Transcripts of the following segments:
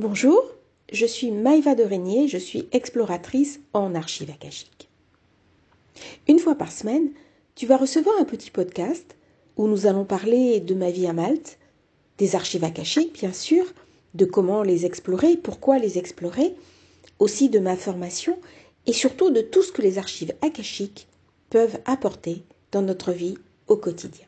Bonjour, je suis Maïva de Régnier, je suis exploratrice en archives akashiques. Une fois par semaine, tu vas recevoir un petit podcast où nous allons parler de ma vie à Malte, des archives akashiques bien sûr, de comment les explorer, pourquoi les explorer, aussi de ma formation et surtout de tout ce que les archives akashiques peuvent apporter dans notre vie au quotidien.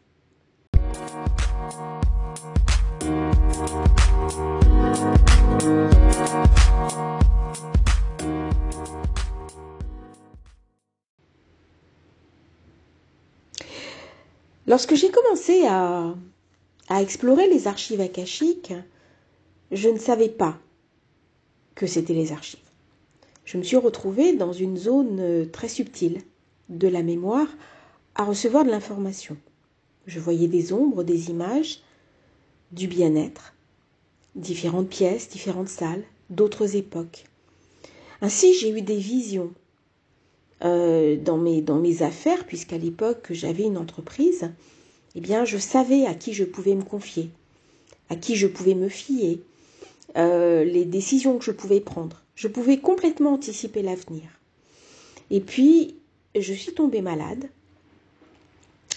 Lorsque j'ai commencé à, explorer les archives akashiques, je ne savais pas que c'était les archives. Je me suis retrouvée dans une zone très subtile de la mémoire à recevoir de l'information. Je voyais des ombres, des images, du bien-être, différentes pièces, différentes salles, d'autres époques. Ainsi, j'ai eu des visions euh, dans, mes, dans mes affaires, puisqu'à l'époque j'avais une entreprise, eh bien, je savais à qui je pouvais me confier, à qui je pouvais me fier, euh, les décisions que je pouvais prendre. Je pouvais complètement anticiper l'avenir. Et puis, je suis tombée malade.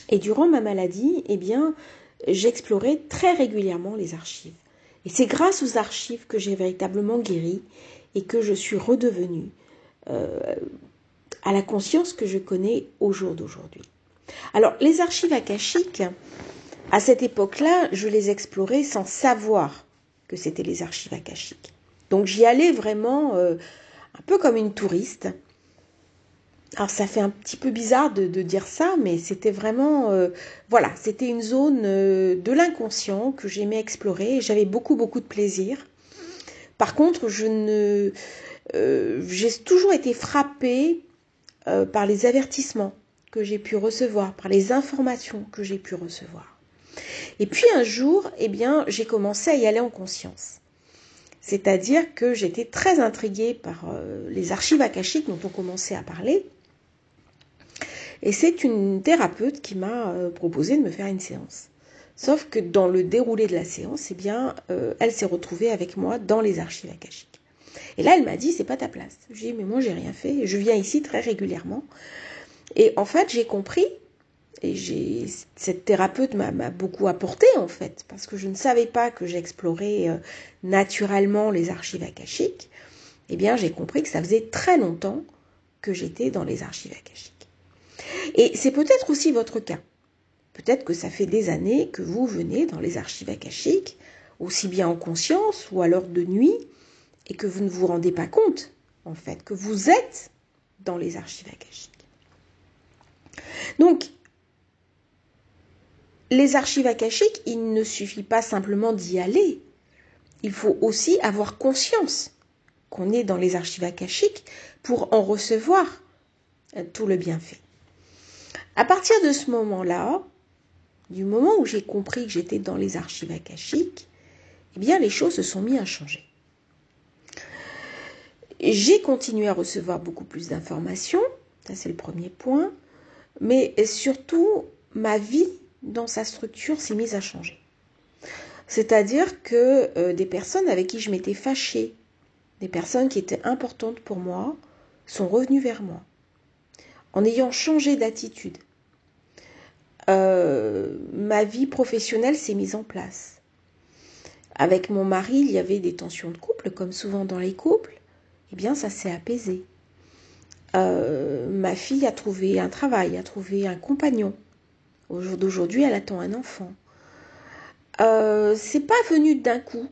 Et durant ma maladie, eh bien, j'explorais très régulièrement les archives. Et c'est grâce aux archives que j'ai véritablement guéri et que je suis redevenue euh, à la conscience que je connais au jour d'aujourd'hui. Alors, les archives akashiques, à cette époque-là, je les explorais sans savoir que c'était les archives akashiques. Donc, j'y allais vraiment euh, un peu comme une touriste. Alors ça fait un petit peu bizarre de, dire ça, mais c'était vraiment, euh, voilà, c'était une zone euh, de l'inconscient que j'aimais explorer et j'avais beaucoup beaucoup de plaisir. Par contre, je ne, j'ai toujours été frappée euh, par les avertissements que j'ai pu recevoir, par les informations que j'ai pu recevoir. Et puis un jour, eh bien, j'ai commencé à y aller en conscience. C'est-à-dire que j'étais très intriguée par euh, les archives akashiques dont on commençait à parler. Et c'est une thérapeute qui m'a euh, proposé de me faire une séance. Sauf que dans le déroulé de la séance, eh bien, elle s'est retrouvée avec moi dans les archives akashiques. Et là, elle m'a dit, c'est pas ta place. Je lui ai dit, mais moi, j'ai rien fait. Je viens ici très régulièrement. Et en fait, j'ai compris, et j'ai, cette thérapeute m'a, beaucoup apporté, en fait, parce que je ne savais pas que j'explorais euh, naturellement les archives akashiques. Eh bien, j'ai compris que ça faisait très longtemps que j'étais dans les archives akashiques. Et c'est peut-être aussi votre cas. Peut-être que ça fait des années que vous venez dans les archives akashiques, aussi bien en conscience ou l'heure de nuit, et que vous ne vous rendez pas compte, en fait, que vous êtes dans les archives akashiques. Donc, les archives akashiques, il ne suffit pas simplement d'y aller. Il faut aussi avoir conscience qu'on est dans les archives akashiques pour en recevoir euh, tout le bienfait. À partir de ce moment-là, du moment où j'ai compris que j'étais dans les archives akashiques, eh bien les choses se sont mises à changer. J'ai continué à recevoir beaucoup plus d'informations, ça c'est le premier point, mais surtout ma vie dans sa structure s'est mise à changer. C'est-à-dire que euh, des personnes avec qui je m'étais fâchée, des personnes qui étaient importantes pour moi, sont revenues vers moi, en ayant changé d'attitude. Euh, ma vie professionnelle s'est mise en place. Avec mon mari, il y avait des tensions de couple, comme souvent dans les couples eh bien ça s'est apaisé. Euh, ma fille a trouvé un travail, a trouvé un compagnon. Au jour d'aujourd'hui, elle attend un enfant. Euh, c'est pas venu d'un coup.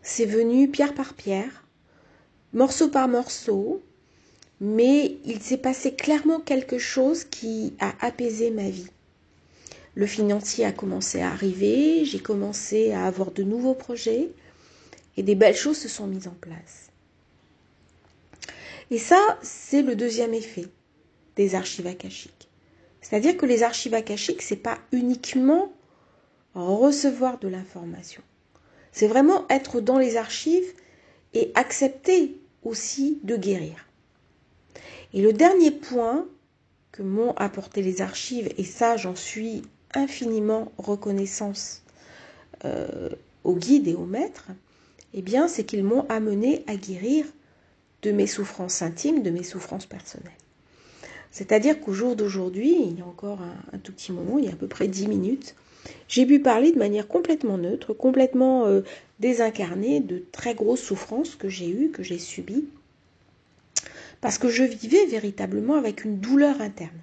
C'est venu pierre par pierre, morceau par morceau, mais il s'est passé clairement quelque chose qui a apaisé ma vie. Le financier a commencé à arriver, j'ai commencé à avoir de nouveaux projets et des belles choses se sont mises en place. Et ça, c'est le deuxième effet des archives akashiques. C'est-à-dire que les archives akashiques, c'est pas uniquement recevoir de l'information. C'est vraiment être dans les archives et accepter aussi de guérir. Et le dernier point que m'ont apporté les archives, et ça j'en suis infiniment reconnaissance euh, au guide et au maître, eh bien, c'est qu'ils m'ont amené à guérir de mes souffrances intimes, de mes souffrances personnelles. C'est-à-dire qu'au jour d'aujourd'hui, il y a encore un, tout petit moment, il y a à peu près dix minutes, j'ai pu parler de manière complètement neutre, complètement euh, désincarnée de très grosses souffrances que j'ai eues, que j'ai subies, parce que je vivais véritablement avec une douleur interne.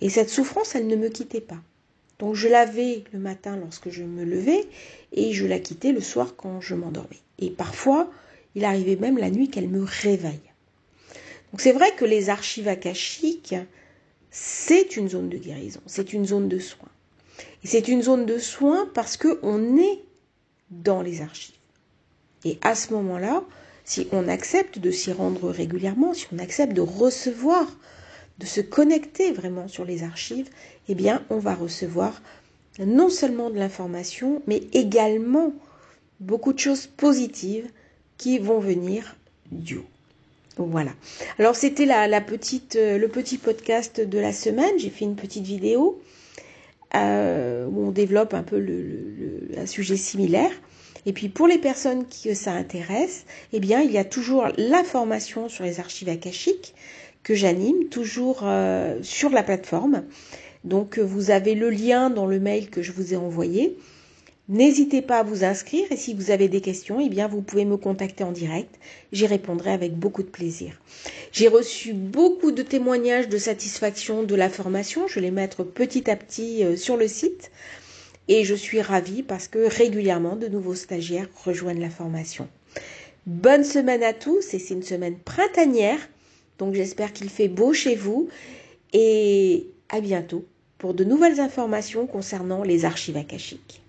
Et cette souffrance, elle ne me quittait pas. Donc je l'avais le matin lorsque je me levais et je la quittais le soir quand je m'endormais. Et parfois, il arrivait même la nuit qu'elle me réveille. Donc c'est vrai que les archives akashiques, c'est une zone de guérison, c'est une zone de soins. Et c'est une zone de soins parce qu'on est dans les archives. Et à ce moment-là, si on accepte de s'y rendre régulièrement, si on accepte de recevoir, de se connecter vraiment sur les archives, eh bien, on va recevoir non seulement de l'information, mais également beaucoup de choses positives qui vont venir du haut. Voilà. Alors c'était la, petite, euh, le petit podcast de la semaine. J'ai fait une petite vidéo euh, où on développe un peu le, un sujet similaire. Et puis pour les personnes qui ça intéresse, eh bien il y a toujours la formation sur les archives akashiques que j'anime toujours euh, sur la plateforme. Donc vous avez le lien dans le mail que je vous ai envoyé. N'hésitez pas à vous inscrire et si vous avez des questions, eh bien vous pouvez me contacter en direct. J'y répondrai avec beaucoup de plaisir. J'ai reçu beaucoup de témoignages de satisfaction de la formation. Je vais les mettre petit à petit euh, sur le site et je suis ravie parce que régulièrement de nouveaux stagiaires rejoignent la formation. Bonne semaine à tous et c'est une semaine printanière. Donc j'espère qu'il fait beau chez vous et à bientôt pour de nouvelles informations concernant les archives akashiques.